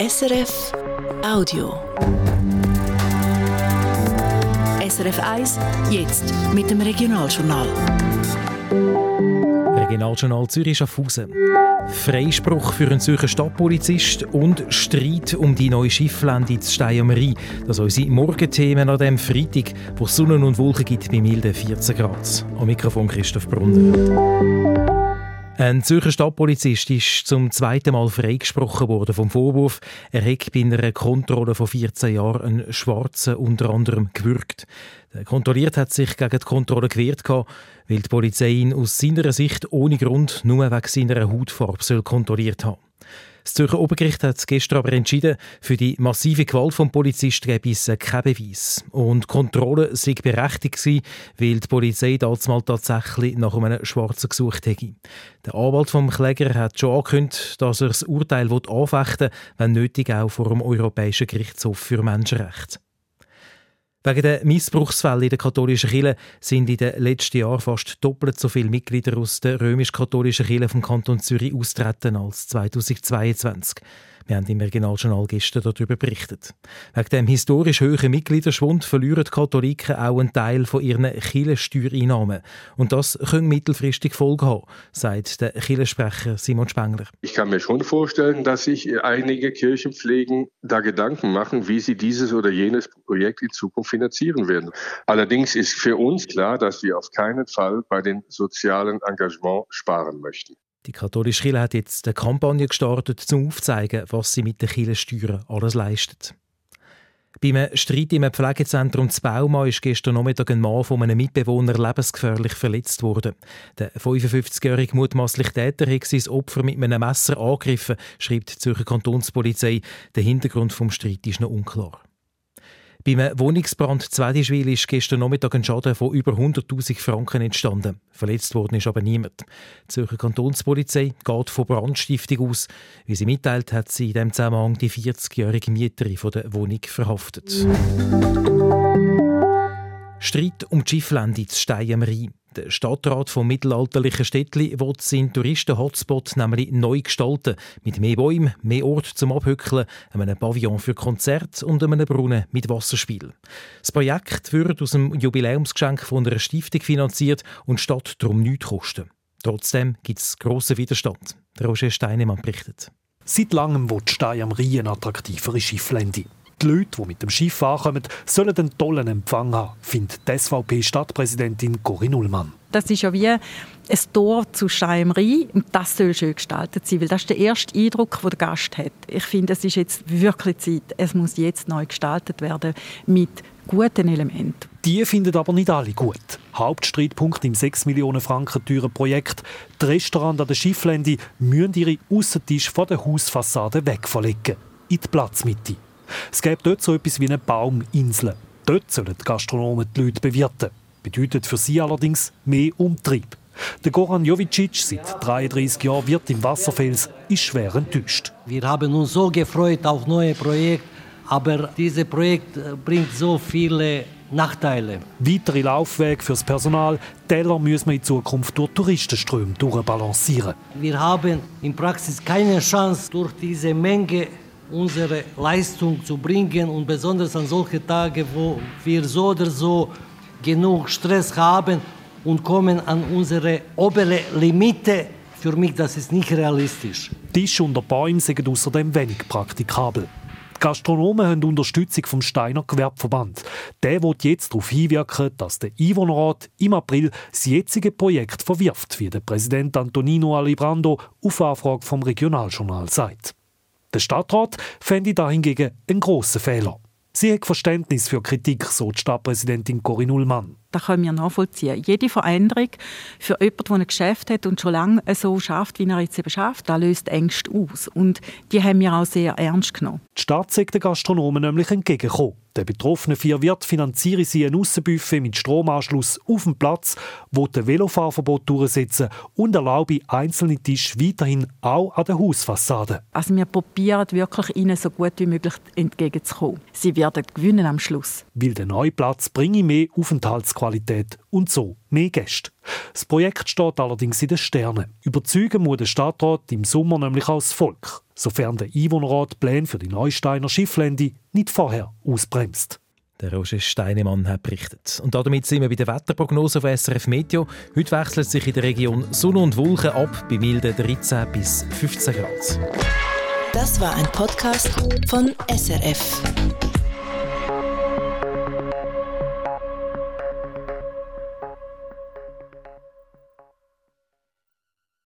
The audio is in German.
SRF Audio. SRF 1, jetzt mit dem Regionaljournal. Regionaljournal Zürich Schaffhausen. Freispruch für einen Zürcher Stadtpolizist und Streit um die neue Schifflände in Steiermarie. Das sind unsere Morgenthemen an diesem Freitag, wo es Sonne und Wolken gibt bei milden 14 Grad. Am Mikrofon Christoph Brunner. Ein Zürcher Stadtpolizist ist zum zweiten Mal freigesprochen worden vom Vorwurf, er hätte bei einer Kontrolle von 14 Jahren einen Schwarzen unter anderem gewürgt. Der Kontrolliert hat sich gegen die Kontrolle gewehrt, weil die Polizei ihn aus seiner Sicht ohne Grund nur wegen seiner Hautfarbe kontrolliert haben das Zürcher Obergericht hat gestern aber entschieden, für die massive Gewalt vom Polizisten gebe es keinen Beweis. Und die Kontrolle sei berechtigt gewesen, weil die Polizei damals mal tatsächlich nach einem Schwarzen gesucht hätte. Der Anwalt vom Kläger hat schon angekündigt, dass er das Urteil anfechten will, wenn nötig auch vor dem Europäischen Gerichtshof für Menschenrechte. Wegen der Missbrauchsfälle in der katholischen Kirche sind in den letzten Jahren fast doppelt so viele Mitglieder aus der römisch-katholischen Kirche vom Kanton Zürich austreten als 2022. Wir haben im Regionaljournal gestern darüber berichtet. Wegen dem historisch hohen Mitgliederschwund verlieren die Katholiken auch einen Teil von ihren Kirchensteuereinnahmen. Und das könnte mittelfristig Folgen haben, sagt der Kirchensprecher Simon Spengler. Ich kann mir schon vorstellen, dass sich einige Kirchenpflegen da Gedanken machen, wie sie dieses oder jenes Projekt in Zukunft finanzieren werden. Allerdings ist für uns klar, dass wir auf keinen Fall bei den sozialen Engagement sparen möchten. Die katholische Kirche hat jetzt eine Kampagne gestartet, um aufzuzeigen, was sie mit den Kirchensteuern alles leistet. Beim Streit im Pflegezentrum zu Bauma ist gestern Nachmittag ein Mann von einem Mitbewohner lebensgefährlich verletzt worden. Der 55-jährige mutmaßliche Täter hat sein Opfer mit einem Messer angegriffen, schreibt die Zürcher Kantonspolizei. Der Hintergrund des Streits ist noch unklar. Beim Wohnungsbrand Zwedischwil ist gestern Nachmittag ein Schaden von über 100.000 Franken entstanden. Verletzt worden ist aber niemand. Die Zürcher Kantonspolizei geht von Brandstiftung aus. Wie sie mitteilt, hat sie in diesem Zusammenhang die 40-jährige Mieterin der Wohnung verhaftet. Streit um die Schifflände zu Stein am Rhein. Der Stadtrat vom mittelalterlichen Städtli will seinen Touristen-Hotspot nämlich neu gestalten. Mit mehr Bäumen, mehr Ort zum Abhückeln, einem Pavillon für Konzerte und einem Brunnen mit Wasserspiel. Das Projekt wird aus dem Jubiläumsgeschenk von einer Stiftung finanziert und statt darum nichts kosten. Trotzdem gibt es grossen Widerstand. Der Roger Steinemann berichtet. Seit langem wird Stein am Rhein attraktivere Schifflände. Die Leute, die mit dem Schiff ankommen, sollen einen tollen Empfang haben, findet die SVP-Stadtpräsidentin Corinne Ullmann. Das ist ja wie ein Tor zu Steimrei und das soll schön gestaltet sein, weil das ist der erste Eindruck, den der Gast hat. Ich finde, es ist jetzt wirklich Zeit. Es muss jetzt neu gestaltet werden mit guten Elementen. Die finden aber nicht alle gut. Hauptstreitpunkt im 6 Millionen Franken teuren Projekt. Die Restaurants an der Schifflände müssen ihre Aussentisch von der Hausfassade wegverlegen. In die Platzmitte. Es gibt dort so etwas wie eine Bauminsel. Dort sollen die Gastronomen die Leute bewirten. Bedeutet für sie allerdings mehr Umtrieb. Der Goran Jovicic, seit 33 Jahren Wirt im Wasserfels, ist schwer enttäuscht. Wir haben uns so gefreut auf neue Projekte, aber dieses Projekt äh, bringt so viele Nachteile. Weitere Laufwege fürs Personal, Teller müssen wir in Zukunft durch Touristenströme durchbalancieren. Wir haben in Praxis keine Chance, durch diese Menge unsere Leistung zu bringen und besonders an solche Tage, wo wir so oder so genug Stress haben und kommen an unsere obere Limite. Für mich das ist nicht realistisch. Tisch unter Bäumen sind außerdem wenig praktikabel. Die Gastronomen haben Unterstützung vom Steiner Gewerbeverband. Der wird jetzt darauf hinwirken, dass der Einwohnerrat im April das jetzige Projekt verwirft, wie der Präsident Antonino Alibrando auf Anfrage vom Regionaljournal sagt. Der Stadtrat fände da hingegen einen grossen Fehler. Sie hat Verständnis für Kritik, so die Stadtpräsidentin Corinne Ullmann. Das können wir nachvollziehen. Jede Veränderung für jemanden, der ein Geschäft hat und schon lange so schafft, wie er jetzt eben schafft, das löst Ängste aus. Und die haben wir auch sehr ernst genommen. Die Stadt sagt den Gastronomen nämlich entgegengekommen. Der betroffene vier Wirt finanziere sie ein Aussenbuffet mit Stromanschluss auf dem Platz, wo der Velofahrverbot durchsetzen und erlaube einzelne Tische weiterhin auch an der Hausfassade. Also wir probieren wirklich ihnen so gut wie möglich entgegenzukommen. Sie werden gewinnen am Schluss. Weil der neue Platz bringe mehr Aufenthaltsqualität und so mehr Gäste. Das Projekt steht allerdings in den Sternen. Überzeugen muss der Stadtrat im Sommer nämlich auch das Volk. sofern der Einwohnerrat Pläne für die Neusteiner Schifflände nicht vorher ausbremst. Der Roger Steinemann hat berichtet. Und damit sind wir bei der Wetterprognose von SRF Meteo. Heute wechselt sich in der Region Sonne und Wolken ab bei milden 13 bis 15 Grad. Das war ein Podcast von SRF.